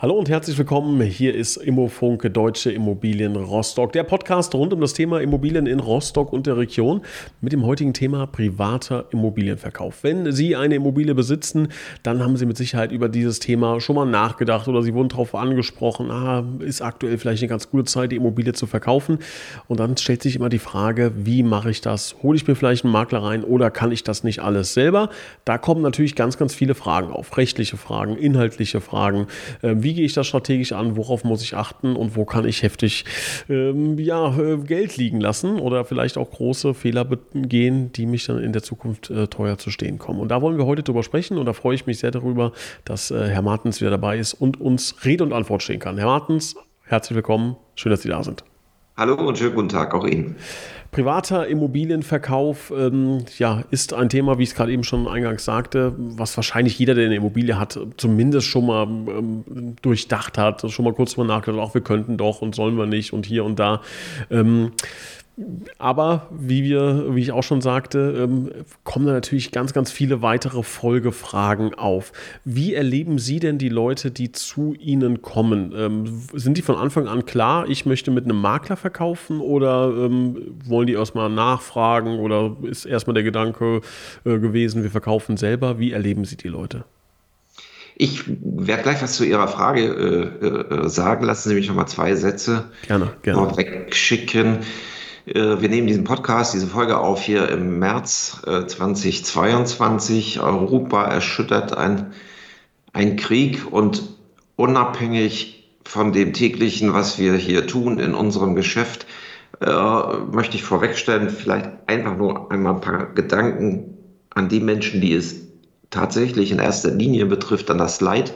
Hallo und herzlich willkommen. Hier ist Immofunk Deutsche Immobilien Rostock, der Podcast rund um das Thema Immobilien in Rostock und der Region mit dem heutigen Thema privater Immobilienverkauf. Wenn Sie eine Immobilie besitzen, dann haben Sie mit Sicherheit über dieses Thema schon mal nachgedacht oder Sie wurden darauf angesprochen, ah, ist aktuell vielleicht eine ganz gute Zeit, die Immobilie zu verkaufen. Und dann stellt sich immer die Frage, wie mache ich das? Hole ich mir vielleicht einen Makler rein oder kann ich das nicht alles selber? Da kommen natürlich ganz, ganz viele Fragen auf. Rechtliche Fragen, inhaltliche Fragen. Wie wie gehe ich das strategisch an, worauf muss ich achten und wo kann ich heftig ähm, ja, äh, Geld liegen lassen oder vielleicht auch große Fehler begehen, die mich dann in der Zukunft äh, teuer zu stehen kommen. Und da wollen wir heute drüber sprechen und da freue ich mich sehr darüber, dass äh, Herr Martens wieder dabei ist und uns Rede und Antwort stehen kann. Herr Martens, herzlich willkommen, schön, dass Sie da sind. Hallo und schönen guten Tag auch Ihnen. Privater Immobilienverkauf ähm, ja, ist ein Thema, wie ich es gerade eben schon eingangs sagte, was wahrscheinlich jeder, der eine Immobilie hat, zumindest schon mal ähm, durchdacht hat, schon mal kurz drüber nachgedacht, auch wir könnten doch und sollen wir nicht und hier und da. Ähm, aber wie wir, wie ich auch schon sagte, ähm, kommen da natürlich ganz, ganz viele weitere Folgefragen auf. Wie erleben Sie denn die Leute, die zu Ihnen kommen? Ähm, sind die von Anfang an klar, ich möchte mit einem Makler verkaufen oder ähm, wollen die erstmal nachfragen oder ist erstmal der Gedanke äh, gewesen, wir verkaufen selber? Wie erleben Sie die Leute? Ich werde gleich was zu Ihrer Frage äh, äh, sagen. Lassen Sie mich noch mal zwei Sätze gerne, gerne. wegschicken. Äh, wir nehmen diesen Podcast, diese Folge auf hier im März 2022. Äh, Europa erschüttert ein, ein Krieg und unabhängig von dem täglichen, was wir hier tun in unserem Geschäft, äh, möchte ich vorwegstellen, vielleicht einfach nur einmal ein paar Gedanken an die Menschen, die es tatsächlich in erster Linie betrifft, an das Leid,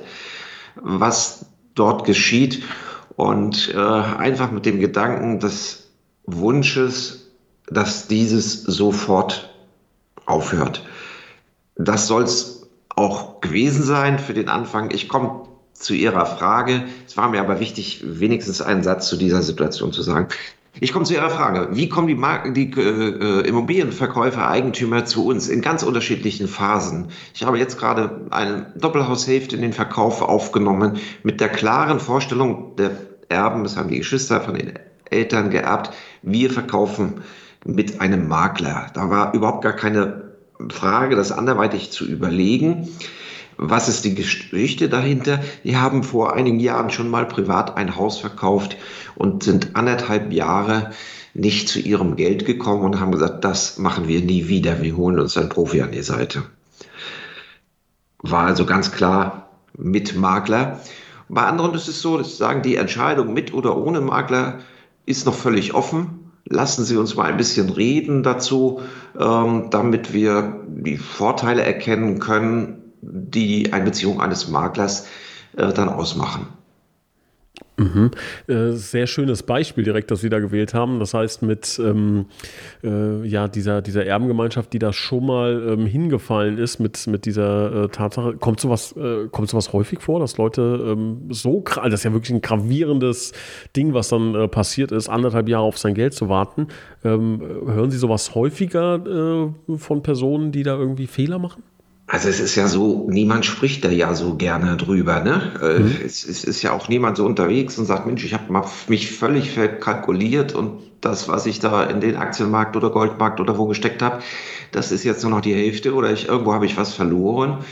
was dort geschieht und äh, einfach mit dem Gedanken, dass Wunsches, dass dieses sofort aufhört. Das soll es auch gewesen sein für den Anfang. Ich komme zu Ihrer Frage. Es war mir aber wichtig, wenigstens einen Satz zu dieser Situation zu sagen. Ich komme zu Ihrer Frage. Wie kommen die, Marken, die äh, Immobilienverkäufer, Eigentümer zu uns in ganz unterschiedlichen Phasen? Ich habe jetzt gerade eine Doppelhaushälfte in den Verkauf aufgenommen mit der klaren Vorstellung der Erben, das haben die Geschwister von den Eltern geerbt, wir verkaufen mit einem Makler. Da war überhaupt gar keine Frage, das anderweitig zu überlegen. Was ist die Geschichte dahinter? Die haben vor einigen Jahren schon mal privat ein Haus verkauft und sind anderthalb Jahre nicht zu ihrem Geld gekommen und haben gesagt, das machen wir nie wieder. Wir holen uns einen Profi an die Seite. War also ganz klar mit Makler. Bei anderen ist es so, dass sagen, die Entscheidung mit oder ohne Makler ist noch völlig offen. Lassen Sie uns mal ein bisschen reden dazu, ähm, damit wir die Vorteile erkennen können, die eine Beziehung eines Maklers äh, dann ausmachen. Mhm. Äh, sehr schönes Beispiel direkt, das Sie da gewählt haben. Das heißt, mit ähm, äh, ja, dieser, dieser Erbengemeinschaft, die da schon mal ähm, hingefallen ist, mit, mit dieser äh, Tatsache, kommt sowas, äh, kommt sowas häufig vor, dass Leute ähm, so, also das ist ja wirklich ein gravierendes Ding, was dann äh, passiert ist, anderthalb Jahre auf sein Geld zu warten. Ähm, hören Sie sowas häufiger äh, von Personen, die da irgendwie Fehler machen? Also es ist ja so, niemand spricht da ja so gerne drüber. Ne? Äh, mhm. Es, es, ist ja auch niemand so unterwegs und sagt, Mensch, ich habe mich völlig verkalkuliert und das, was ich da in den Aktienmarkt oder Goldmarkt oder wo gesteckt habe, das ist jetzt nur noch die Hälfte oder ich, irgendwo habe ich was verloren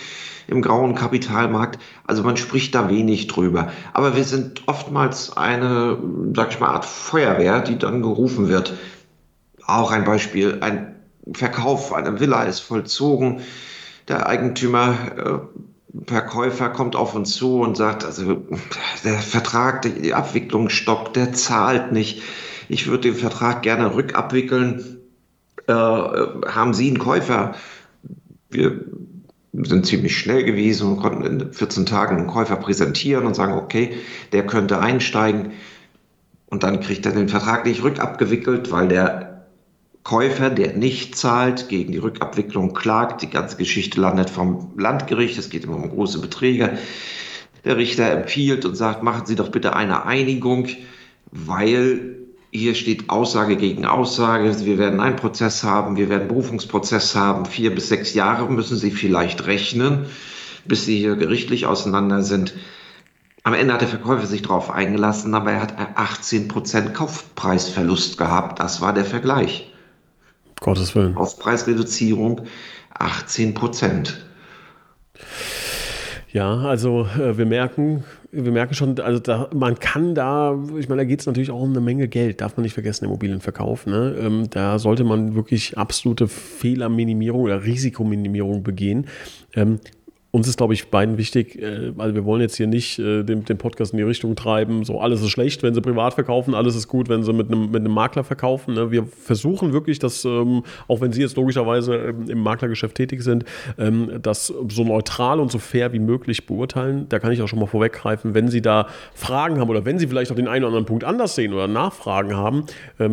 im grauen Kapitalmarkt. Also man spricht da wenig drüber. Aber wir sind oftmals eine, sag ich mal, Art Feuerwehr, die dann gerufen wird. Auch ein Beispiel, ein Verkauf einer Villa ist vollzogen der Eigentümer, äh, Verkäufer kommt auf uns zu und sagt, also der Vertrag, die Abwicklung stoppt, der zahlt nicht. Ich würde den Vertrag gerne rückabwickeln. Äh, haben Sie einen Käufer? Wir sind ziemlich schnell gewesen und konnten in 14 Tagen einen Käufer präsentieren und sagen, okay, der könnte einsteigen. Und dann kriegt er den Vertrag nicht rückabgewickelt, weil der Käufer, der nicht zahlt, gegen die Rückabwicklung klagt. Die ganze Geschichte landet vom Landgericht. Es geht immer um große Beträge. der Richter empfiehlt und sagt, machen Sie doch bitte eine Einigung, weil hier steht Aussage gegen Aussage. Wir werden einen Prozess haben, wir werden Berufungsprozess haben. Vier bis sechs Jahre müssen Sie vielleicht rechnen, bis Sie hier gerichtlich auseinander sind. Am Ende hat der Verkäufer sich darauf eingelassen, aber er hat 18 Prozent Kaufpreisverlust gehabt. Das war der Vergleich. Gottes Willen. Aufpreisreduzierung 18 Prozent. Ja, also äh, wir merken, wir merken schon, also da, man kann da, ich meine, da geht es natürlich auch um eine Menge Geld, darf man nicht vergessen, Immobilienverkauf. Ne? Ähm, da sollte man wirklich absolute Fehlerminimierung oder Risikominimierung begehen. Ähm, uns ist, glaube ich, beiden wichtig, äh, also wir wollen jetzt hier nicht äh, den, den, Podcast in die Richtung treiben, so alles ist schlecht, wenn sie privat verkaufen, alles ist gut, wenn sie mit einem, mit einem Makler verkaufen. Ne? Wir versuchen wirklich, dass, ähm, auch wenn Sie jetzt logischerweise ähm, im Maklergeschäft tätig sind, ähm, das so neutral und so fair wie möglich beurteilen. Da kann ich auch schon mal vorweggreifen, wenn Sie da Fragen haben oder wenn Sie vielleicht auch den einen oder anderen Punkt anders sehen oder Nachfragen haben,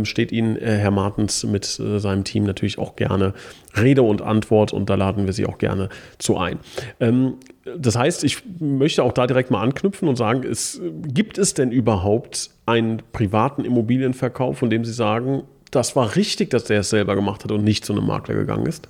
steht Ihnen äh, Herr Martens mit seinem Team natürlich auch gerne Rede und Antwort und da laden wir Sie auch gerne zu ein. Ähm, das heißt, ich möchte auch da direkt mal anknüpfen und sagen, es, gibt es denn überhaupt einen privaten Immobilienverkauf, von dem Sie sagen, das war richtig, dass der es selber gemacht hat und nicht zu einem Makler gegangen ist?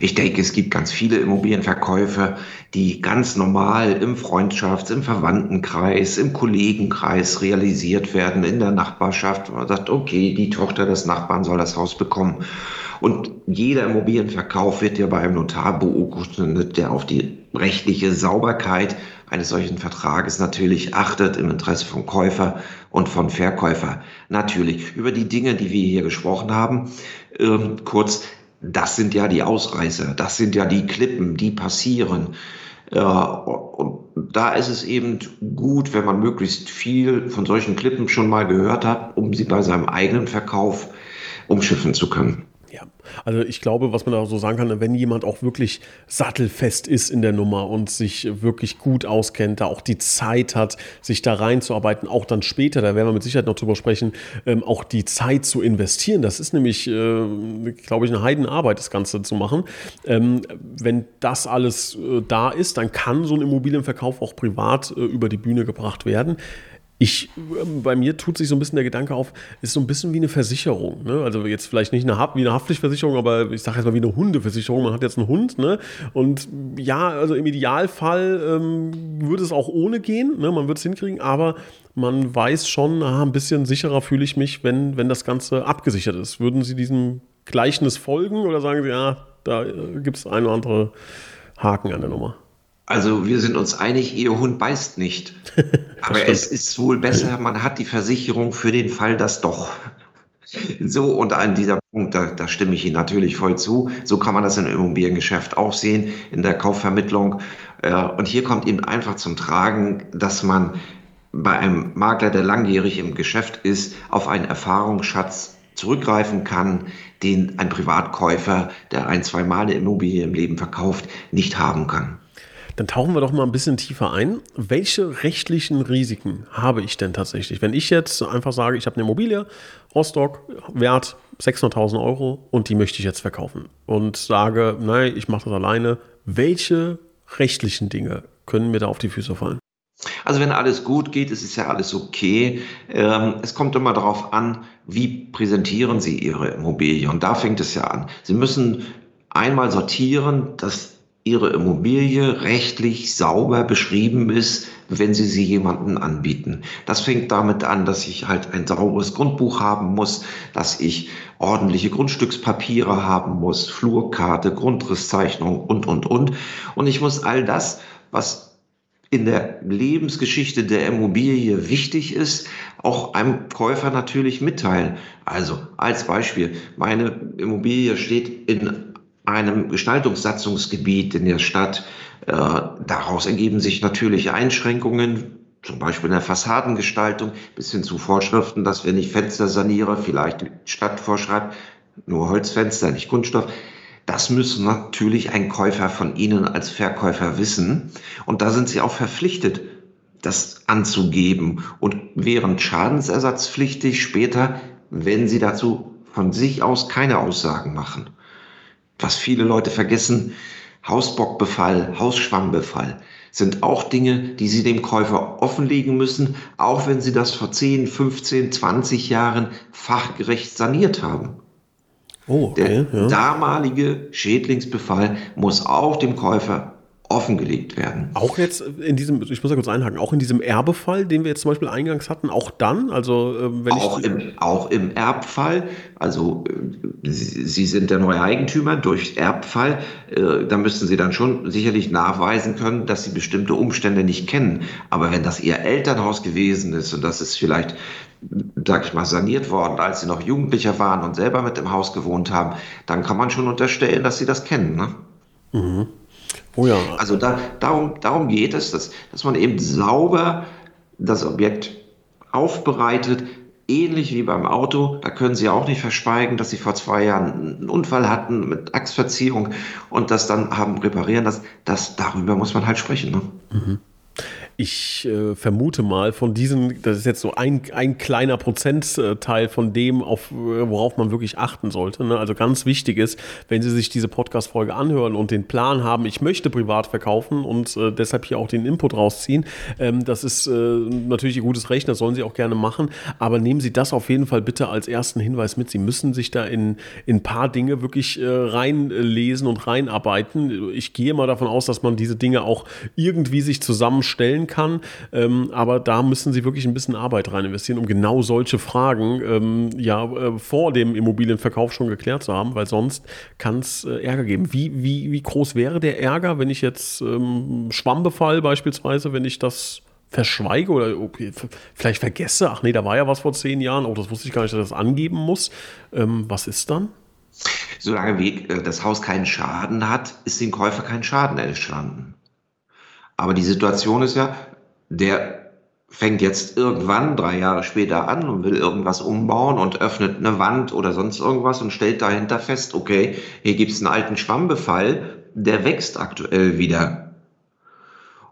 Ich denke, es gibt ganz viele Immobilienverkäufe, die ganz normal im Freundschafts-, im Verwandtenkreis, im Kollegenkreis realisiert werden, in der Nachbarschaft. Man sagt, okay, die Tochter des Nachbarn soll das Haus bekommen. Und jeder Immobilienverkauf wird ja bei einem Notar beurkundet, der auf die rechtliche Sauberkeit eines solchen Vertrages natürlich achtet im Interesse von Käufer und von Verkäufer. Natürlich über die Dinge, die wir hier gesprochen haben. Ähm, kurz, das sind ja die Ausreißer, das sind ja die Klippen, die passieren. Äh, und da ist es eben gut, wenn man möglichst viel von solchen Klippen schon mal gehört hat, um sie bei seinem eigenen Verkauf umschiffen zu können. Ja, also ich glaube, was man da so sagen kann, wenn jemand auch wirklich sattelfest ist in der Nummer und sich wirklich gut auskennt, da auch die Zeit hat, sich da reinzuarbeiten, auch dann später, da werden wir mit Sicherheit noch drüber sprechen, ähm, auch die Zeit zu investieren. Das ist nämlich, äh, glaube ich, eine Heidenarbeit, das Ganze zu machen. Ähm, wenn das alles äh, da ist, dann kann so ein Immobilienverkauf auch privat äh, über die Bühne gebracht werden. Ich, ähm, bei mir tut sich so ein bisschen der Gedanke auf, ist so ein bisschen wie eine Versicherung. Ne? Also jetzt vielleicht nicht eine, wie eine Haftpflichtversicherung, aber ich sage jetzt mal wie eine Hundeversicherung. Man hat jetzt einen Hund, ne? Und ja, also im Idealfall ähm, würde es auch ohne gehen, ne? man würde es hinkriegen, aber man weiß schon, ah, ein bisschen sicherer fühle ich mich, wenn, wenn das Ganze abgesichert ist. Würden Sie diesem Gleichnis folgen oder sagen Sie, ja, da äh, gibt es ein oder andere Haken an der Nummer? Also wir sind uns einig, Ihr Hund beißt nicht. Aber es ist wohl besser, man hat die Versicherung für den Fall, dass doch. So, und an dieser Punkt, da, da stimme ich Ihnen natürlich voll zu. So kann man das im Immobiliengeschäft auch sehen, in der Kaufvermittlung. Äh, und hier kommt eben einfach zum Tragen, dass man bei einem Makler, der langjährig im Geschäft ist, auf einen Erfahrungsschatz zurückgreifen kann, den ein Privatkäufer, der ein, zwei Mal eine Immobilie im Leben verkauft, nicht haben kann. Dann tauchen wir doch mal ein bisschen tiefer ein. Welche rechtlichen Risiken habe ich denn tatsächlich? Wenn ich jetzt einfach sage, ich habe eine Immobilie, Rostock, Wert 600.000 Euro und die möchte ich jetzt verkaufen und sage, nein, ich mache das alleine. Welche rechtlichen Dinge können mir da auf die Füße fallen? Also wenn alles gut geht, ist es ja alles okay. Ähm, es kommt immer darauf an, wie präsentieren Sie Ihre Immobilie. Und da fängt es ja an. Sie müssen einmal sortieren, dass Ihre Immobilie rechtlich sauber beschrieben ist, wenn Sie sie jemanden anbieten. Das fängt damit an, dass ich halt ein sauberes Grundbuch haben muss, dass ich ordentliche Grundstückspapiere haben muss, Flurkarte, Grundrisszeichnung und, und, und. Und ich muss all das, was in der Lebensgeschichte der Immobilie wichtig ist, auch einem Käufer natürlich mitteilen. Also als Beispiel, meine Immobilie steht in einem Gestaltungssatzungsgebiet in der Stadt. Äh, daraus ergeben sich natürlich Einschränkungen, zum Beispiel in der Fassadengestaltung, bis hin zu Vorschriften, dass wenn ich Fenster saniere, vielleicht die Stadt vorschreibt, nur Holzfenster, nicht Kunststoff. Das müssen natürlich ein Käufer von Ihnen als Verkäufer wissen. Und da sind Sie auch verpflichtet, das anzugeben und wären schadensersatzpflichtig später, wenn Sie dazu von sich aus keine Aussagen machen was viele Leute vergessen, Hausbockbefall, Hausschwammbefall. sind auch Dinge, die Sie dem Käufer offenlegen müssen, auch wenn Sie das vor 10, 15, 20 Jahren fachgerecht saniert haben. Oh, okay, Der ja. damalige Schädlingsbefall muss auch dem Käufer offengelegt werden. Auch jetzt in diesem, ich muss da kurz einhaken, auch in diesem Erbefall, den wir jetzt zum Beispiel eingangs hatten, auch dann, also äh, wenn auch ich im, auch im Erbfall, also äh, Sie, Sie, sind der neue Eigentümer durch Erbfall, äh, da müssten Sie dann schon sicherlich nachweisen können, dass Sie bestimmte Umstände nicht kennen. Aber wenn das Ihr Elternhaus gewesen ist und das ist vielleicht sag ich mal, saniert worden, als sie noch Jugendlicher waren und selber mit im Haus gewohnt haben, dann kann man schon unterstellen, dass sie das kennen. Ne? Mhm. Oh ja. Also da, darum, darum geht es, dass, dass man eben sauber das Objekt aufbereitet, ähnlich wie beim Auto. Da können Sie auch nicht verschweigen, dass Sie vor zwei Jahren einen Unfall hatten mit Achsverziehung und das dann haben reparieren lassen. Das, darüber muss man halt sprechen. Ne? Mhm ich äh, vermute mal, von diesen, das ist jetzt so ein, ein kleiner Prozentteil von dem, auf, worauf man wirklich achten sollte. Ne? Also ganz wichtig ist, wenn Sie sich diese Podcast-Folge anhören und den Plan haben, ich möchte privat verkaufen und äh, deshalb hier auch den Input rausziehen, ähm, das ist äh, natürlich ein gutes Recht, das sollen Sie auch gerne machen, aber nehmen Sie das auf jeden Fall bitte als ersten Hinweis mit. Sie müssen sich da in, in ein paar Dinge wirklich äh, reinlesen und reinarbeiten. Ich gehe mal davon aus, dass man diese Dinge auch irgendwie sich zusammenstellen stellen kann. Ähm, aber da müssen sie wirklich ein bisschen Arbeit rein investieren, um genau solche Fragen ähm, ja äh, vor dem Immobilienverkauf schon geklärt zu haben, weil sonst kann es äh, Ärger geben. Wie, wie, wie groß wäre der Ärger, wenn ich jetzt ähm, Schwammbefall beispielsweise, wenn ich das verschweige oder okay, vielleicht vergesse, ach nee, da war ja was vor zehn Jahren, oh, das wusste ich gar nicht, dass ich das angeben muss. Ähm, was ist dann? Solange äh, das Haus keinen Schaden hat, ist dem Käufer kein Schaden entstanden. Aber die Situation ist ja, der fängt jetzt irgendwann drei Jahre später an und will irgendwas umbauen und öffnet eine Wand oder sonst irgendwas und stellt dahinter fest, okay, hier gibt es einen alten Schwammbefall, der wächst aktuell wieder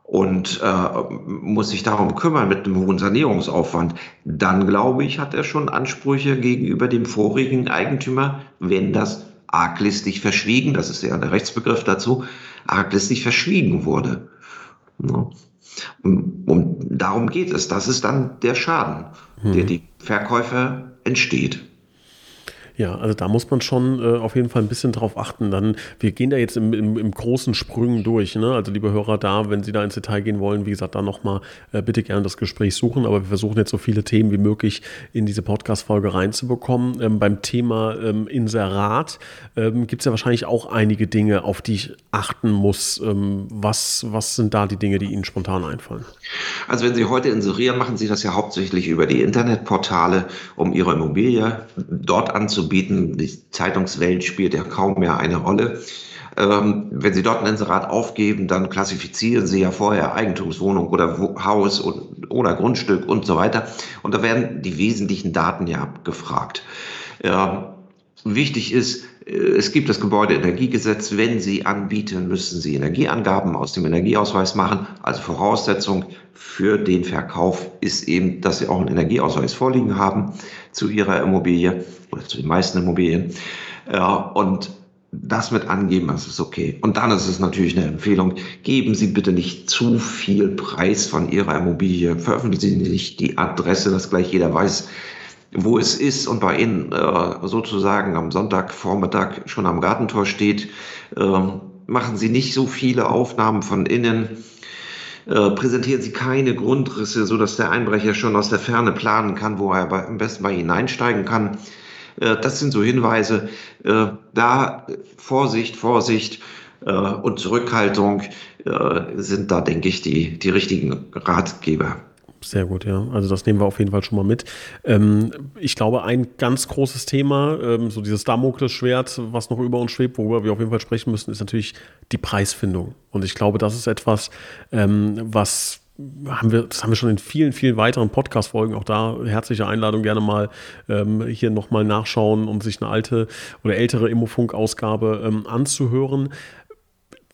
und äh, muss sich darum kümmern mit einem hohen Sanierungsaufwand, dann glaube ich, hat er schon Ansprüche gegenüber dem vorigen Eigentümer, wenn das arglistig verschwiegen, das ist ja der Rechtsbegriff dazu, arglistig verschwiegen wurde. Ne? Und, und darum geht es. Das ist dann der Schaden, hm. der die Verkäufer entsteht. Ja, also da muss man schon äh, auf jeden Fall ein bisschen drauf achten. Dann, wir gehen da jetzt im, im, im großen Sprüngen durch. Ne? Also liebe Hörer da, wenn Sie da ins Detail gehen wollen, wie gesagt, da nochmal äh, bitte gerne das Gespräch suchen. Aber wir versuchen jetzt so viele Themen wie möglich in diese Podcast-Folge reinzubekommen. Ähm, beim Thema ähm, Inserat ähm, gibt es ja wahrscheinlich auch einige Dinge, auf die ich achten muss. Ähm, was, was sind da die Dinge, die Ihnen spontan einfallen? Also wenn Sie heute inserieren, machen Sie das ja hauptsächlich über die Internetportale, um Ihre Immobilie dort anzubieten bieten. Die Zeitungswelt spielt ja kaum mehr eine Rolle. Ähm, wenn Sie dort ein Inserat aufgeben, dann klassifizieren Sie ja vorher Eigentumswohnung oder Haus oder Grundstück und so weiter. Und da werden die wesentlichen Daten ja abgefragt. Ja, wichtig ist, es gibt das Gebäudeenergiegesetz. Wenn Sie anbieten, müssen Sie Energieangaben aus dem Energieausweis machen. Also Voraussetzung für den Verkauf ist eben, dass Sie auch einen Energieausweis vorliegen haben zu Ihrer Immobilie oder zu den meisten Immobilien. Und das mit angeben, das ist okay. Und dann ist es natürlich eine Empfehlung, geben Sie bitte nicht zu viel Preis von Ihrer Immobilie. Veröffentlichen Sie nicht die Adresse, dass gleich jeder weiß, wo es ist und bei Ihnen äh, sozusagen am Sonntagvormittag schon am Gartentor steht. Äh, machen Sie nicht so viele Aufnahmen von innen. Äh, präsentieren Sie keine Grundrisse, so dass der Einbrecher schon aus der Ferne planen kann, wo er bei, am besten bei Ihnen einsteigen kann. Äh, das sind so Hinweise. Äh, da Vorsicht, Vorsicht äh, und Zurückhaltung sind da, denke ich, die, die richtigen Ratgeber. Sehr gut, ja. Also das nehmen wir auf jeden Fall schon mal mit. Ähm, ich glaube, ein ganz großes Thema, ähm, so dieses Damoklesschwert, was noch über uns schwebt, worüber wir auf jeden Fall sprechen müssen, ist natürlich die Preisfindung. Und ich glaube, das ist etwas, ähm, was haben wir, das haben wir schon in vielen, vielen weiteren Podcast-Folgen. Auch da herzliche Einladung, gerne mal ähm, hier nochmal nachschauen und sich eine alte oder ältere Immofunk-Ausgabe ähm, anzuhören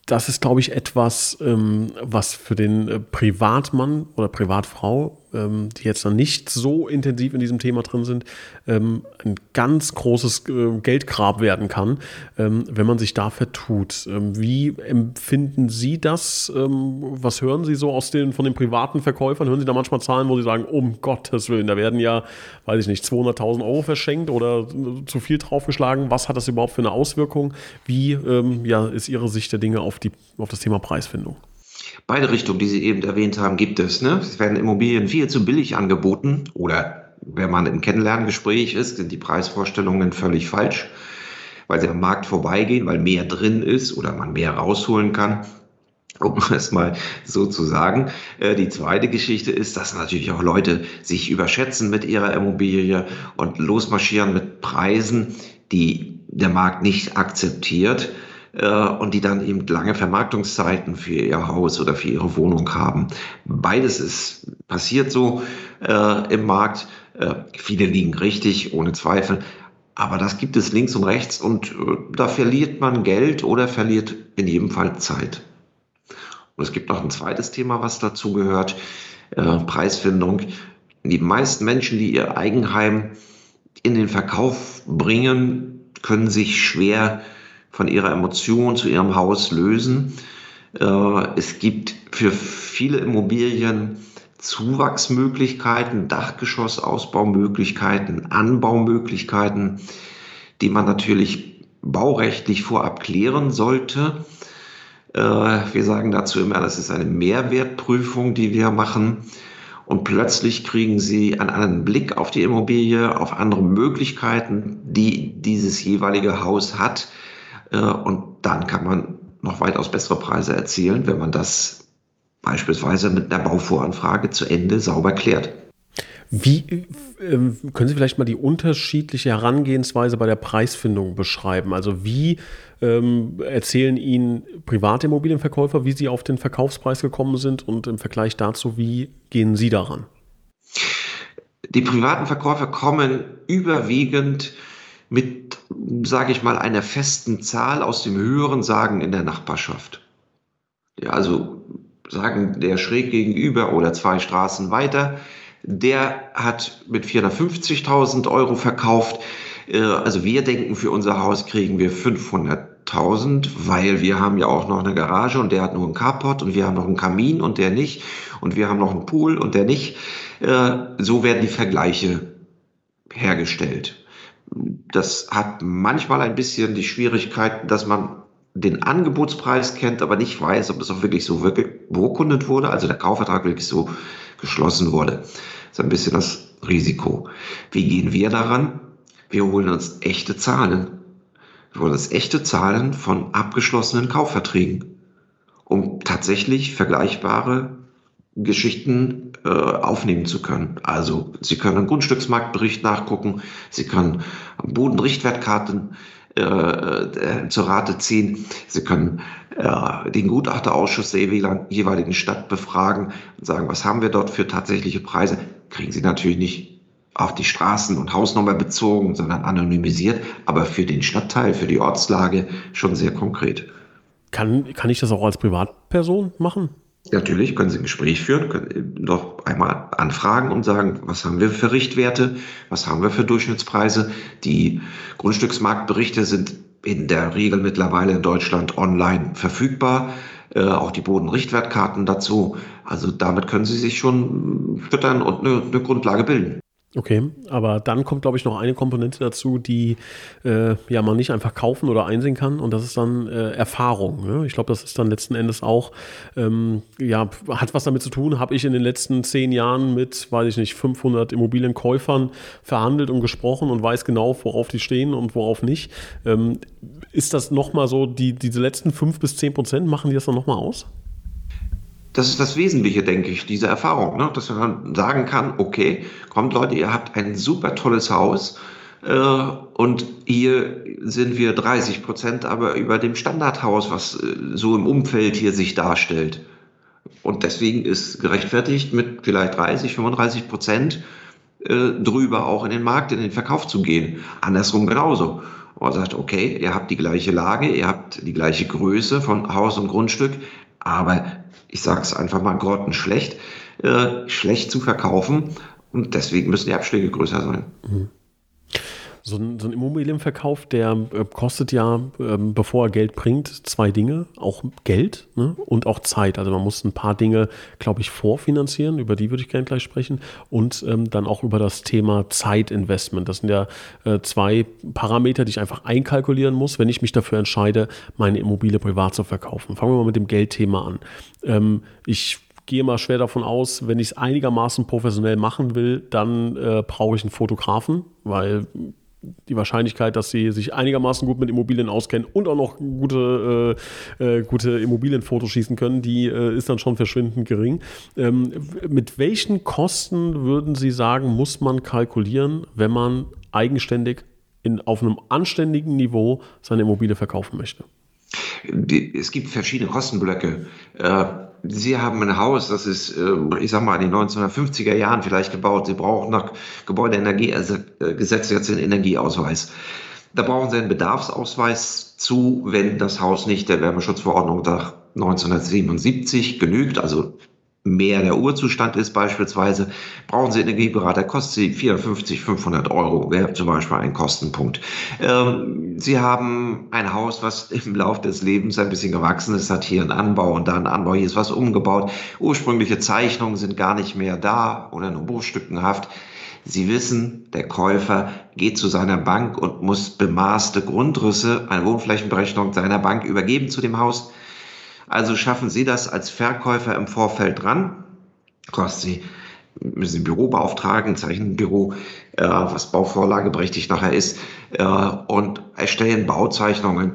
das ist, glaube ich, etwas, ähm, was für den äh, Privatmann oder Privatfrau ähm, die jetzt dann nicht so intensiv in diesem Thema drin sind, ähm, ein ganz großes äh, Geldgrab werden kann, ähm, wenn man sich da vertut. Ähm, wie empfinden Sie das? Ähm, was hören Sie so aus den, von den privaten Verkäufern? Hören Sie da manchmal Zahlen, wo Sie sagen, um Gottes Willen, da werden ja, weiß ich nicht, 200.000 Euro verschenkt oder äh, zu viel draufgeschlagen? Was hat das überhaupt für eine Auswirkung? Wie ähm, ja, ist Ihre Sicht der Dinge auf, die, auf das Thema Preisfindung? Beide Richtungen, die Sie eben erwähnt haben, gibt es. Ne? Es werden Immobilien viel zu billig angeboten oder wenn man im Kennenlerngespräch ist, sind die Preisvorstellungen völlig falsch, weil sie am Markt vorbeigehen, weil mehr drin ist oder man mehr rausholen kann um es mal so zu sagen. Äh, die zweite Geschichte ist, dass natürlich auch Leute sich überschätzen mit ihrer Immobilie und losmarschieren mit Preisen, die der Markt nicht akzeptiert und die dann eben lange Vermarktungszeiten für ihr Haus oder für ihre Wohnung haben. Beides ist passiert so äh, im Markt. Äh, viele liegen richtig, ohne Zweifel. Aber das gibt es links und rechts und äh, da verliert man Geld oder verliert in jedem Fall Zeit. Und es gibt noch ein zweites Thema, was dazu gehört, äh, Preisfindung. Die meisten Menschen, die ihr Eigenheim in den Verkauf bringen, können sich schwer von ihrer Emotion zu ihrem Haus lösen. Äh, es gibt für viele Immobilien Zuwachsmöglichkeiten, Dachgeschossausbaumöglichkeiten, Anbaumöglichkeiten, die man natürlich baurechtlich vorab klären sollte. Äh, wir sagen dazu immer, das ist eine Mehrwertprüfung, die wir machen. Und plötzlich kriegen Sie einen anderen Blick auf die Immobilie, auf andere Möglichkeiten, die dieses jeweilige Haus hat. Äh, und dann kann man noch weitaus bessere Preise erzielen, wenn man das beispielsweise mit einer Bauvoranfrage zu Ende sauber klärt. Wie äh, können Sie vielleicht mal die unterschiedliche Herangehensweise bei der Preisfindung beschreiben? Also wie ähm, erzählen Ihnen private Immobilienverkäufer, wie sie auf den Verkaufspreis gekommen sind und im Vergleich dazu, wie gehen Sie daran? Die privaten Verkäufer kommen überwiegend mit, sage ich mal, einer festen Zahl aus dem höheren Sagen in der Nachbarschaft. Ja, also sagen der schräg gegenüber oder zwei Straßen weiter, der hat mit 450.000 Euro verkauft. Äh, also wir denken, für unser Haus kriegen wir 500.000, weil wir haben ja auch noch eine Garage und der hat nur einen Carport und wir haben noch einen Kamin und der nicht und wir haben noch einen Pool und der nicht. Äh, so werden die Vergleiche hergestellt. Das hat manchmal ein bisschen die Schwierigkeit, dass man den Angebotspreis kennt, aber nicht weiß, ob es auch wirklich so wirklich beurkundet wurde, also der Kaufvertrag wirklich so geschlossen wurde. Das ist ein bisschen das Risiko. Wie gehen wir daran? Wir holen uns echte Zahlen. Wir holen uns echte Zahlen von abgeschlossenen Kaufverträgen, um tatsächlich vergleichbare Geschichten äh, aufnehmen zu können. Also Sie können einen Grundstücksmarktbericht nachgucken, Sie können Bodenrichtwertkarten äh, äh, zur Rate ziehen, Sie können äh, den Gutachterausschuss der jeweiligen Stadt befragen und sagen, was haben wir dort für tatsächliche Preise. Kriegen Sie natürlich nicht auf die Straßen- und Hausnummer bezogen, sondern anonymisiert, aber für den Stadtteil, für die Ortslage schon sehr konkret. Kann, kann ich das auch als Privatperson machen? Natürlich können Sie ein Gespräch führen, können noch einmal anfragen und sagen, was haben wir für Richtwerte, was haben wir für Durchschnittspreise. Die Grundstücksmarktberichte sind in der Regel mittlerweile in Deutschland online verfügbar, äh, auch die Bodenrichtwertkarten dazu. Also damit können Sie sich schon füttern und eine, eine Grundlage bilden. Okay, aber dann kommt, glaube ich, noch eine Komponente dazu, die äh, ja man nicht einfach kaufen oder einsehen kann und das ist dann äh, Erfahrung. Ne? Ich glaube, das ist dann letzten Endes auch, ähm, ja, hat was damit zu tun, habe ich in den letzten zehn Jahren mit, weiß ich nicht, 500 Immobilienkäufern verhandelt und gesprochen und weiß genau, worauf die stehen und worauf nicht. Ähm, ist das nochmal so, die, diese letzten fünf bis zehn Prozent, machen die das dann nochmal aus? Das ist das Wesentliche, denke ich, diese Erfahrung, ne? dass man sagen kann, okay, kommt Leute, ihr habt ein super tolles Haus äh, und hier sind wir 30 Prozent aber über dem Standardhaus, was äh, so im Umfeld hier sich darstellt. Und deswegen ist gerechtfertigt, mit vielleicht 30, 35 Prozent äh, drüber auch in den Markt, in den Verkauf zu gehen. Andersrum genauso. und sagt, okay, ihr habt die gleiche Lage, ihr habt die gleiche Größe von Haus und Grundstück, aber ich sage es einfach mal grottenschlecht, äh, schlecht zu verkaufen und deswegen müssen die Abschläge größer sein. Mhm. So ein, so ein Immobilienverkauf, der äh, kostet ja, äh, bevor er Geld bringt, zwei Dinge. Auch Geld ne? und auch Zeit. Also man muss ein paar Dinge, glaube ich, vorfinanzieren. Über die würde ich gerne gleich sprechen. Und ähm, dann auch über das Thema Zeitinvestment. Das sind ja äh, zwei Parameter, die ich einfach einkalkulieren muss, wenn ich mich dafür entscheide, meine Immobilie privat zu verkaufen. Fangen wir mal mit dem Geldthema an. Ähm, ich gehe mal schwer davon aus, wenn ich es einigermaßen professionell machen will, dann äh, brauche ich einen Fotografen, weil die Wahrscheinlichkeit, dass sie sich einigermaßen gut mit Immobilien auskennen und auch noch gute, äh, äh, gute Immobilienfotos schießen können, die äh, ist dann schon verschwindend gering. Ähm, mit welchen Kosten würden Sie sagen, muss man kalkulieren, wenn man eigenständig in, auf einem anständigen Niveau seine Immobilie verkaufen möchte? Es gibt verschiedene Kostenblöcke. Sie haben ein Haus, das ist, äh, ich sag mal, in den 1950er Jahren vielleicht gebaut. Sie brauchen nach Gebäudeenergiegesetz jetzt den Energieausweis. Da brauchen Sie einen Bedarfsausweis zu, wenn das Haus nicht der Wärmeschutzverordnung nach 1977 genügt, also mehr der Urzustand ist beispielsweise, brauchen Sie Energieberater, kostet Sie 450, 500 Euro, wäre zum Beispiel ein Kostenpunkt. Ähm, Sie haben ein Haus, was im Laufe des Lebens ein bisschen gewachsen ist, hat hier einen Anbau und da einen Anbau, hier ist was umgebaut. Ursprüngliche Zeichnungen sind gar nicht mehr da oder nur bruchstückenhaft. Sie wissen, der Käufer geht zu seiner Bank und muss bemaßte Grundrisse, eine Wohnflächenberechnung seiner Bank übergeben zu dem Haus. Also schaffen Sie das als Verkäufer im Vorfeld dran. Kostet Sie müssen Sie ein Büro beauftragen, Zeichenbüro, äh, was bauvorlageberechtigt nachher ist, äh, und erstellen Bauzeichnungen.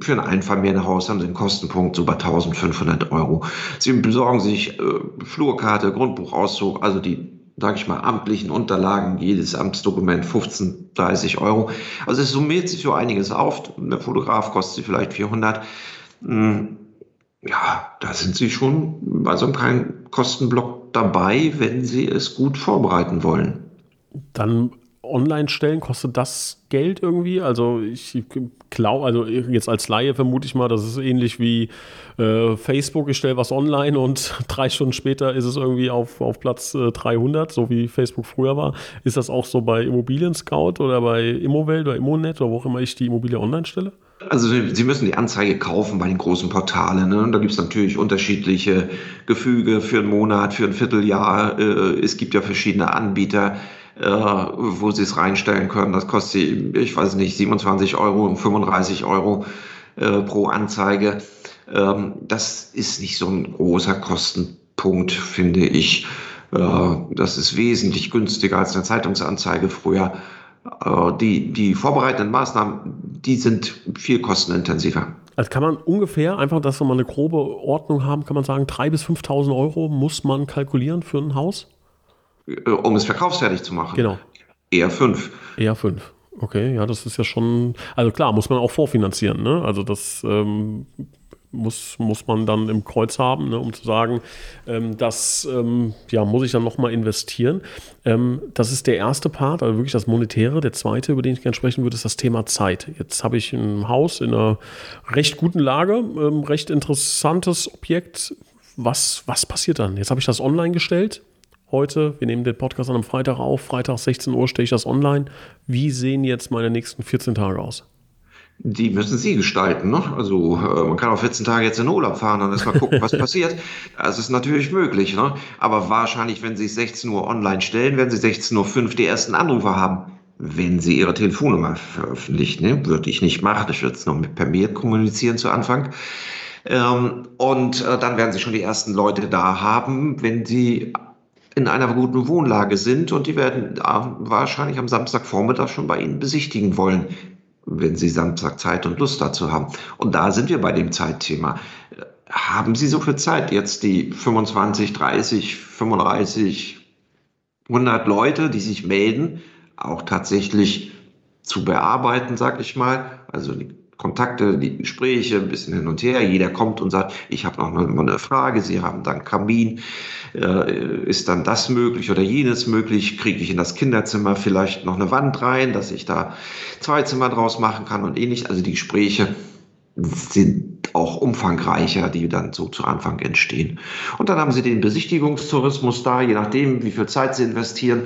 Für ein Einfamilienhaus haben Sie einen Kostenpunkt so bei 1500 Euro. Sie besorgen sich äh, Flurkarte, Grundbuchauszug, also die, sage ich mal, amtlichen Unterlagen, jedes Amtsdokument 15, 30 Euro. Also es summiert sich so einiges auf. Der Fotograf kostet Sie vielleicht 400. Ja, da sind Sie schon bei so einem kleinen Kostenblock dabei, wenn Sie es gut vorbereiten wollen. Dann online stellen, kostet das Geld irgendwie? Also ich glaube, also jetzt als Laie vermute ich mal, das ist ähnlich wie äh, Facebook, ich stelle was online und drei Stunden später ist es irgendwie auf, auf Platz äh, 300, so wie Facebook früher war. Ist das auch so bei Immobilien Scout oder bei Immowelt oder Immonet oder wo auch immer ich die Immobilie online stelle? Also Sie müssen die Anzeige kaufen bei den großen Portalen. Ne? Da gibt es natürlich unterschiedliche Gefüge für einen Monat, für ein Vierteljahr. Äh, es gibt ja verschiedene Anbieter, äh, wo Sie es reinstellen können. Das kostet, ich weiß nicht, 27 Euro, 35 Euro äh, pro Anzeige. Ähm, das ist nicht so ein großer Kostenpunkt, finde ich. Das ist wesentlich günstiger als eine Zeitungsanzeige früher. Äh, die, die vorbereitenden Maßnahmen, die sind viel kostenintensiver. Also kann man ungefähr, einfach, dass wir mal eine grobe Ordnung haben, kann man sagen, 3.000 bis 5.000 Euro muss man kalkulieren für ein Haus? Äh, um es verkaufsfertig zu machen? Genau. Eher 5. Eher 5. Okay, ja, das ist ja schon, also klar, muss man auch vorfinanzieren, ne? Also das ähm, muss, muss man dann im Kreuz haben, ne, um zu sagen, ähm, das ähm, ja, muss ich dann nochmal investieren. Ähm, das ist der erste Part, also wirklich das Monetäre. Der zweite, über den ich gerne sprechen würde, ist das Thema Zeit. Jetzt habe ich ein Haus in einer recht guten Lage, ähm, recht interessantes Objekt. Was, was passiert dann? Jetzt habe ich das online gestellt. Heute, wir nehmen den Podcast an einem Freitag auf, Freitag 16 Uhr stelle ich das online. Wie sehen jetzt meine nächsten 14 Tage aus? Die müssen Sie gestalten. Ne? Also äh, man kann auch 14 Tage jetzt in Urlaub fahren und erstmal gucken, was passiert. Das ist natürlich möglich. Ne? Aber wahrscheinlich, wenn Sie 16 Uhr online stellen, werden Sie 16.05 Uhr die ersten Anrufer haben. Wenn Sie Ihre Telefonnummer veröffentlichen, ne? würde ich nicht machen. Ich würde es noch mit per Mail kommunizieren zu Anfang. Ähm, und äh, dann werden Sie schon die ersten Leute da haben, wenn Sie in einer guten Wohnlage sind und die werden äh, wahrscheinlich am Samstagvormittag schon bei Ihnen besichtigen wollen wenn Sie Samstag Zeit und Lust dazu haben. Und da sind wir bei dem Zeitthema. Haben Sie so viel Zeit, jetzt die 25, 30, 35, 100 Leute, die sich melden, auch tatsächlich zu bearbeiten, sag ich mal, also Kontakte, die Gespräche, ein bisschen hin und her. Jeder kommt und sagt, ich habe noch mal eine Frage. Sie haben dann Kamin. Äh, ist dann das möglich oder jenes möglich? Kriege ich in das Kinderzimmer vielleicht noch eine Wand rein, dass ich da zwei Zimmer draus machen kann und ähnlich? Also die Gespräche sind auch umfangreicher, die dann so zu Anfang entstehen. Und dann haben Sie den Besichtigungstourismus da, je nachdem, wie viel Zeit Sie investieren.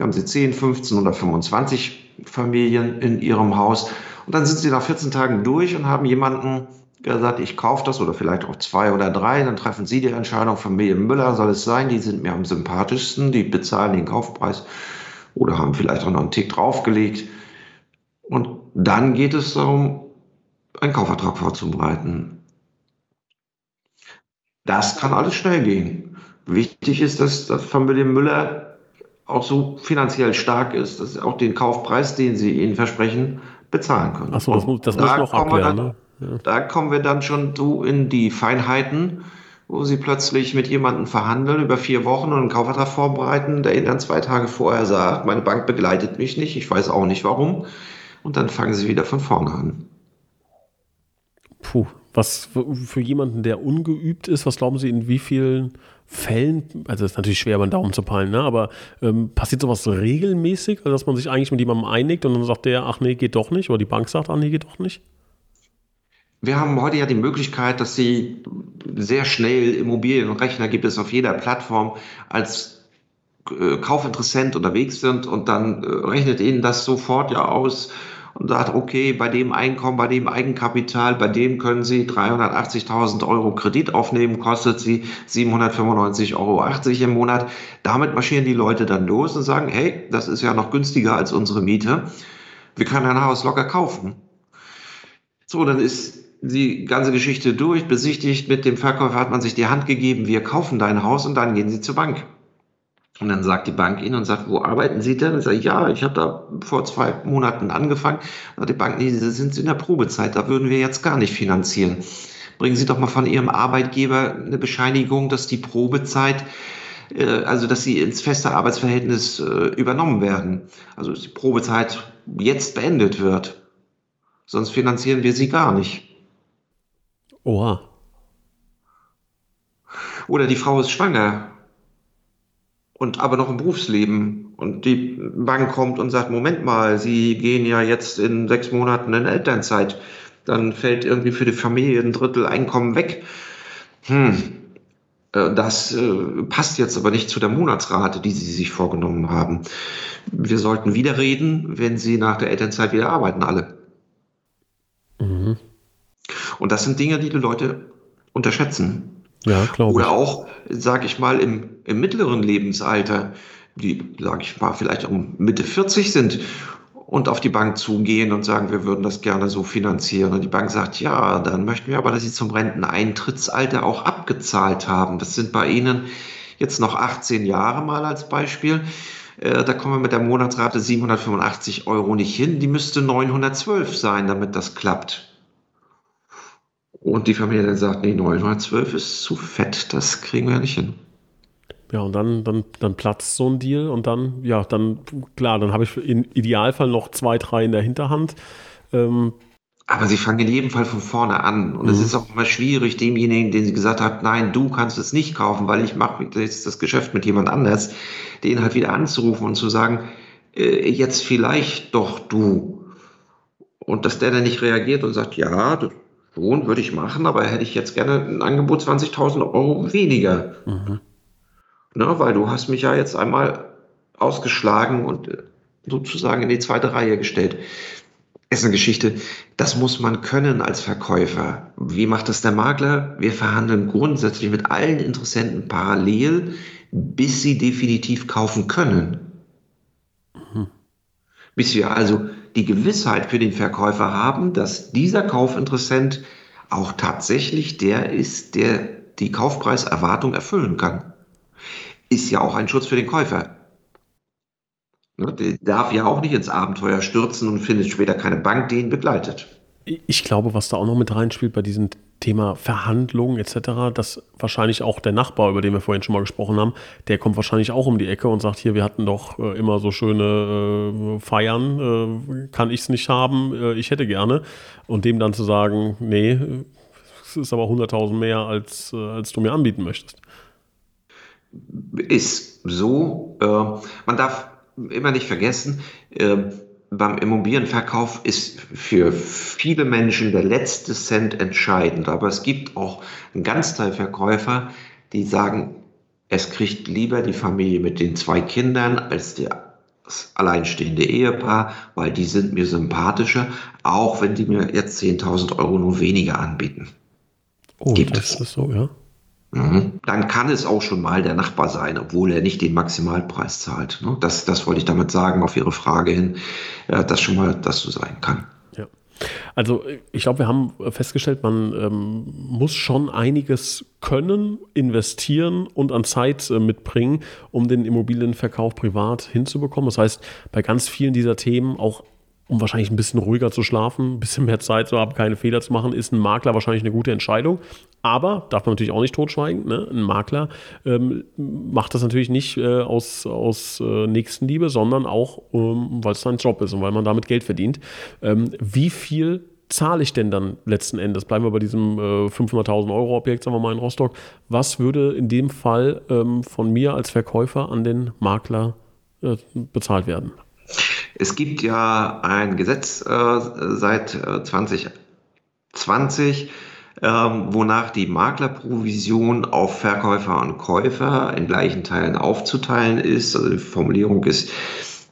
Haben Sie 10, 15 oder 25 Familien in Ihrem Haus. Und dann sind Sie nach 14 Tagen durch und haben jemanden gesagt, ich kaufe das oder vielleicht auch zwei oder drei. Dann treffen Sie die Entscheidung, Familie Müller soll es sein, die sind mir am sympathischsten, die bezahlen den Kaufpreis oder haben vielleicht auch noch einen Tick draufgelegt. Und dann geht es darum, einen Kaufvertrag vorzubereiten. Das kann alles schnell gehen. Wichtig ist, dass, dass Familie Müller auch so finanziell stark ist, dass sie auch den Kaufpreis, den sie ihnen versprechen, bezahlen können. Achso, das, muss, das da muss noch abklären. Dann, ne? Da kommen wir dann schon so in die Feinheiten, wo sie plötzlich mit jemandem verhandeln über vier Wochen und einen Kaufvertrag vorbereiten, der ihnen dann zwei Tage vorher sagt, meine Bank begleitet mich nicht, ich weiß auch nicht warum. Und dann fangen sie wieder von vorne an. Puh, was für jemanden, der ungeübt ist, was glauben Sie, in wie vielen Fällen, also ist natürlich schwer, über Daumen zu peilen, ne? aber ähm, passiert sowas regelmäßig, also dass man sich eigentlich mit jemandem einigt und dann sagt der, ach nee, geht doch nicht, oder die Bank sagt, ach nee, geht doch nicht? Wir haben heute ja die Möglichkeit, dass Sie sehr schnell Immobilienrechner gibt es auf jeder Plattform als äh, Kaufinteressent unterwegs sind und dann äh, rechnet Ihnen das sofort ja aus, und sagt, okay, bei dem Einkommen, bei dem Eigenkapital, bei dem können Sie 380.000 Euro Kredit aufnehmen, kostet Sie 795,80 Euro im Monat. Damit marschieren die Leute dann los und sagen, hey, das ist ja noch günstiger als unsere Miete. Wir können ein Haus locker kaufen. So, dann ist die ganze Geschichte durch, besichtigt, mit dem Verkäufer hat man sich die Hand gegeben, wir kaufen dein Haus und dann gehen Sie zur Bank. Und dann sagt die Bank Ihnen und sagt, wo arbeiten Sie denn? Und ich sage, ja, ich habe da vor zwei Monaten angefangen. Und die Bank, nee, Sie sind in der Probezeit, da würden wir jetzt gar nicht finanzieren. Bringen Sie doch mal von Ihrem Arbeitgeber eine Bescheinigung, dass die Probezeit, äh, also dass Sie ins feste Arbeitsverhältnis äh, übernommen werden. Also dass die Probezeit jetzt beendet wird. Sonst finanzieren wir Sie gar nicht. Oha. Oder die Frau ist schwanger und aber noch im Berufsleben. Und die Bank kommt und sagt, Moment mal, Sie gehen ja jetzt in sechs Monaten in Elternzeit. Dann fällt irgendwie für die Familie ein Drittel Einkommen weg. Hm, äh, das äh, passt jetzt aber nicht zu der Monatsrate, die Sie sich vorgenommen haben. Wir sollten wieder reden, wenn Sie nach der Elternzeit wieder arbeiten, alle. Mhm. Und das sind Dinge, die die Leute unterschätzen. Ja, glaube Oder auch, sage ich mal, im, im mittleren Lebensalter, die, sage ich mal, vielleicht um Mitte 40 sind und auf die Bank zugehen und sagen, wir würden das gerne so finanzieren. Und die Bank sagt, ja, dann möchten wir aber, dass Sie zum Renteneintrittsalter auch abgezahlt haben. Das sind bei Ihnen jetzt noch 18 Jahre mal als Beispiel. Äh, da kommen wir mit der Monatsrate 785 Euro nicht hin. Die müsste 912 sein, damit das klappt. Und die Familie dann sagt, nee, 912 ist zu fett, das kriegen wir ja nicht hin. Ja, und dann, dann, dann platzt so ein Deal und dann, ja, dann, klar, dann habe ich im Idealfall noch zwei, drei in der Hinterhand. Ähm, aber sie fangen in jedem Fall von vorne an. Und mhm. es ist auch immer schwierig, demjenigen, den sie gesagt hat, nein, du kannst es nicht kaufen, weil ich mache jetzt das Geschäft mit jemand anders, den halt wieder anzurufen und zu sagen, äh, jetzt vielleicht doch du. Und dass der dann nicht reagiert und sagt, ja, Schon, würde ich machen, aber hätte ich jetzt gerne ein Angebot 20.000 Euro weniger. Mhm. Na, weil du hast mich ja jetzt einmal ausgeschlagen und äh, sozusagen in die zweite Reihe gestellt. Ist eine Geschichte, das muss man können als Verkäufer. Wie macht das der Makler? Wir verhandeln grundsätzlich mit allen Interessenten parallel, bis sie definitiv kaufen können. Bis wir also die Gewissheit für den Verkäufer haben, dass dieser Kaufinteressent auch tatsächlich der ist, der die Kaufpreiserwartung erfüllen kann. Ist ja auch ein Schutz für den Käufer. Ne, der darf ja auch nicht ins Abenteuer stürzen und findet später keine Bank, die ihn begleitet. Ich glaube, was da auch noch mit reinspielt bei diesen Thema Verhandlungen etc., dass wahrscheinlich auch der Nachbar, über den wir vorhin schon mal gesprochen haben, der kommt wahrscheinlich auch um die Ecke und sagt, hier, wir hatten doch äh, immer so schöne äh, Feiern, äh, kann ich es nicht haben, äh, ich hätte gerne. Und dem dann zu sagen, nee, es ist aber 100.000 mehr, als, äh, als du mir anbieten möchtest. Ist so. Äh, man darf immer nicht vergessen, beim Immobilienverkauf ist für viele Menschen der letzte Cent entscheidend. Aber es gibt auch einen Ganzteil Verkäufer, die sagen, es kriegt lieber die Familie mit den zwei Kindern als das alleinstehende Ehepaar, weil die sind mir sympathischer, auch wenn die mir jetzt 10.000 Euro nur weniger anbieten. Oh, gibt das es. ist so, ja. Mhm. Dann kann es auch schon mal der Nachbar sein, obwohl er nicht den Maximalpreis zahlt. Ne? Das, das wollte ich damit sagen, auf Ihre Frage hin, dass schon mal das so sein kann. Ja. Also ich glaube, wir haben festgestellt, man ähm, muss schon einiges können, investieren und an Zeit äh, mitbringen, um den Immobilienverkauf privat hinzubekommen. Das heißt, bei ganz vielen dieser Themen auch um wahrscheinlich ein bisschen ruhiger zu schlafen, ein bisschen mehr Zeit zu haben, keine Fehler zu machen, ist ein Makler wahrscheinlich eine gute Entscheidung. Aber darf man natürlich auch nicht totschweigen. Ne? Ein Makler ähm, macht das natürlich nicht äh, aus, aus äh, Nächstenliebe, sondern auch, ähm, weil es sein Job ist und weil man damit Geld verdient. Ähm, wie viel zahle ich denn dann letzten Endes? Bleiben wir bei diesem äh, 500.000 Euro Objekt, sagen wir mal in Rostock. Was würde in dem Fall ähm, von mir als Verkäufer an den Makler äh, bezahlt werden? Es gibt ja ein Gesetz äh, seit äh, 2020, ähm, wonach die Maklerprovision auf Verkäufer und Käufer in gleichen Teilen aufzuteilen ist. Also die Formulierung ist,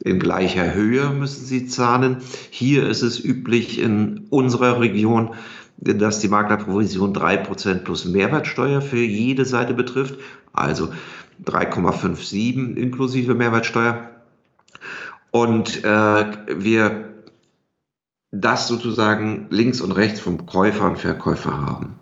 in gleicher Höhe müssen sie zahlen. Hier ist es üblich in unserer Region, dass die Maklerprovision 3% plus Mehrwertsteuer für jede Seite betrifft, also 3,57 inklusive Mehrwertsteuer und äh, wir das sozusagen links und rechts vom Käufer und Verkäufer haben.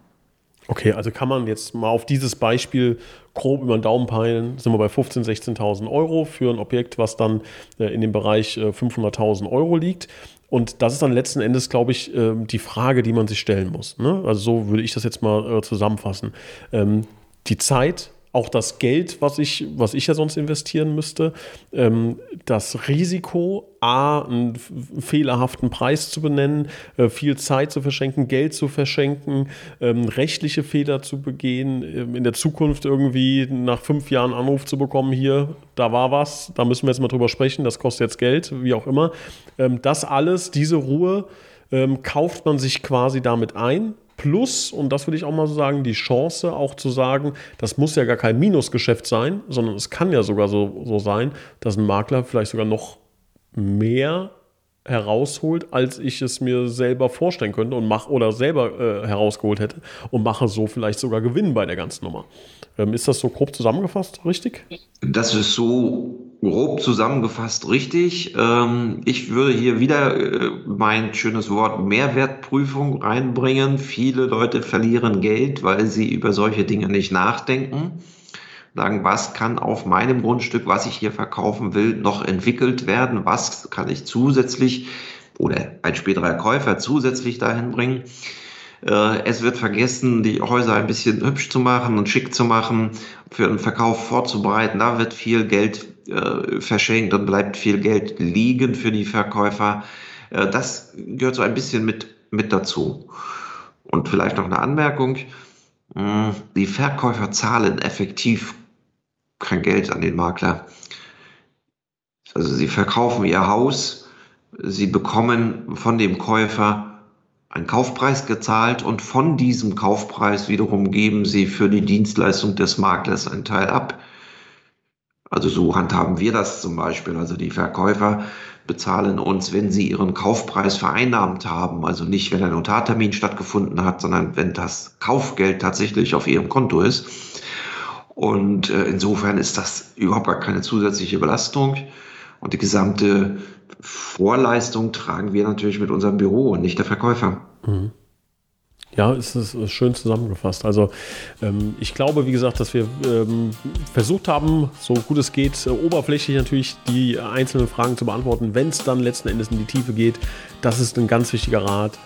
Okay, also kann man jetzt mal auf dieses Beispiel grob über den Daumen peilen, sind wir bei 15.000, 16.000 Euro für ein Objekt, was dann äh, in dem Bereich äh, 500.000 Euro liegt. Und das ist dann letzten Endes, glaube ich, äh, die Frage, die man sich stellen muss. Ne? Also so würde ich das jetzt mal äh, zusammenfassen. Ähm, die Zeit, auch das Geld, was ich, was ich ja sonst investieren müsste, ähm, das Risiko, A, einen fehlerhaften Preis zu benennen, äh, viel Zeit zu verschenken, Geld zu verschenken, ähm, rechtliche Fehler zu begehen, ähm, in der Zukunft irgendwie nach fünf Jahren Anruf zu bekommen, hier, da war was, da müssen wir jetzt mal drüber sprechen, das kostet jetzt Geld, wie auch immer. Ähm, das alles, diese Ruhe, ähm, kauft man sich quasi damit ein Plus, und das würde ich auch mal so sagen, die Chance auch zu sagen, das muss ja gar kein Minusgeschäft sein, sondern es kann ja sogar so, so sein, dass ein Makler vielleicht sogar noch mehr herausholt, als ich es mir selber vorstellen könnte und mache oder selber äh, herausgeholt hätte und mache so vielleicht sogar Gewinn bei der ganzen Nummer. Ähm, ist das so grob zusammengefasst richtig? Das ist so grob zusammengefasst richtig. Ähm, ich würde hier wieder äh, mein schönes Wort Mehrwertprüfung reinbringen. Viele Leute verlieren Geld, weil sie über solche Dinge nicht nachdenken sagen, was kann auf meinem Grundstück, was ich hier verkaufen will, noch entwickelt werden, was kann ich zusätzlich oder ein späterer Käufer zusätzlich dahin bringen. Äh, es wird vergessen, die Häuser ein bisschen hübsch zu machen und schick zu machen, für den Verkauf vorzubereiten. Da wird viel Geld äh, verschenkt und bleibt viel Geld liegen für die Verkäufer. Äh, das gehört so ein bisschen mit, mit dazu. Und vielleicht noch eine Anmerkung. Hm, die Verkäufer zahlen effektiv kein Geld an den Makler. Also sie verkaufen ihr Haus, sie bekommen von dem Käufer einen Kaufpreis gezahlt und von diesem Kaufpreis wiederum geben sie für die Dienstleistung des Maklers einen Teil ab. Also so handhaben wir das zum Beispiel. Also die Verkäufer bezahlen uns, wenn sie ihren Kaufpreis vereinnahmt haben. Also nicht, wenn ein Notartermin stattgefunden hat, sondern wenn das Kaufgeld tatsächlich auf ihrem Konto ist. Und äh, insofern ist das überhaupt gar keine zusätzliche Belastung. Und die gesamte Vorleistung tragen wir natürlich mit unserem Büro und nicht der Verkäufer. Mhm. Ja, es ist schön zusammengefasst. Also ähm, ich glaube, wie gesagt, dass wir ähm, versucht haben, so gut es geht, äh, oberflächlich natürlich die einzelnen Fragen zu beantworten. Wenn es dann letzten Endes in die Tiefe geht, das ist ein ganz wichtiger Rat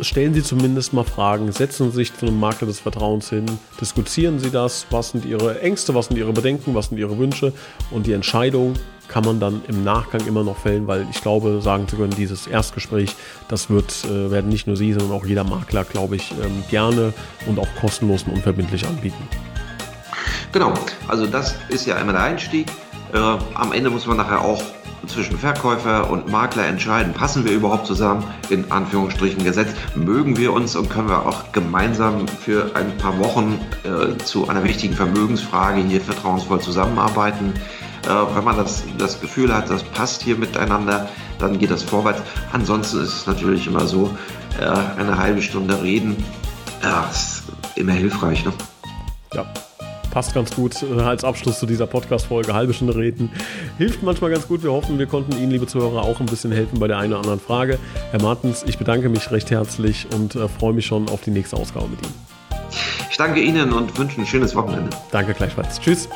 stellen Sie zumindest mal Fragen, setzen Sie sich zu einem Makler des Vertrauens hin, diskutieren Sie das, was sind Ihre Ängste, was sind Ihre Bedenken, was sind Ihre Wünsche und die Entscheidung kann man dann im Nachgang immer noch fällen, weil ich glaube, sagen zu können, dieses Erstgespräch, das wird, äh, werden nicht nur Sie, sondern auch jeder Makler, glaube ich, ähm, gerne und auch kostenlos und unverbindlich anbieten. Genau, also das ist ja immer der Einstieg. Äh, am Ende muss man nachher auch zwischen Verkäufer und Makler entscheiden, passen wir überhaupt zusammen, in Anführungsstrichen gesetzt, mögen wir uns und können wir auch gemeinsam für ein paar Wochen äh, zu einer wichtigen Vermögensfrage hier vertrauensvoll zusammenarbeiten. Äh, wenn man das, das Gefühl hat, das passt hier miteinander, dann geht das vorwärts. Ansonsten ist es natürlich immer so, äh, eine halbe Stunde reden, ja, ist immer hilfreich. Ne? Ja, passt ganz gut äh, als Abschluss zu dieser Podcast-Folge. Halbe Stunde reden hilft manchmal ganz gut. Wir hoffen, wir konnten Ihnen, liebe Zuhörer, auch ein bisschen helfen bei der einen oder anderen Frage. Herr Martens, ich bedanke mich recht herzlich und äh, freue mich schon auf die nächste Ausgabe mit Ihnen. Ich danke Ihnen und wünsche ein schönes Wochenende. Danke gleichfalls. Tschüss.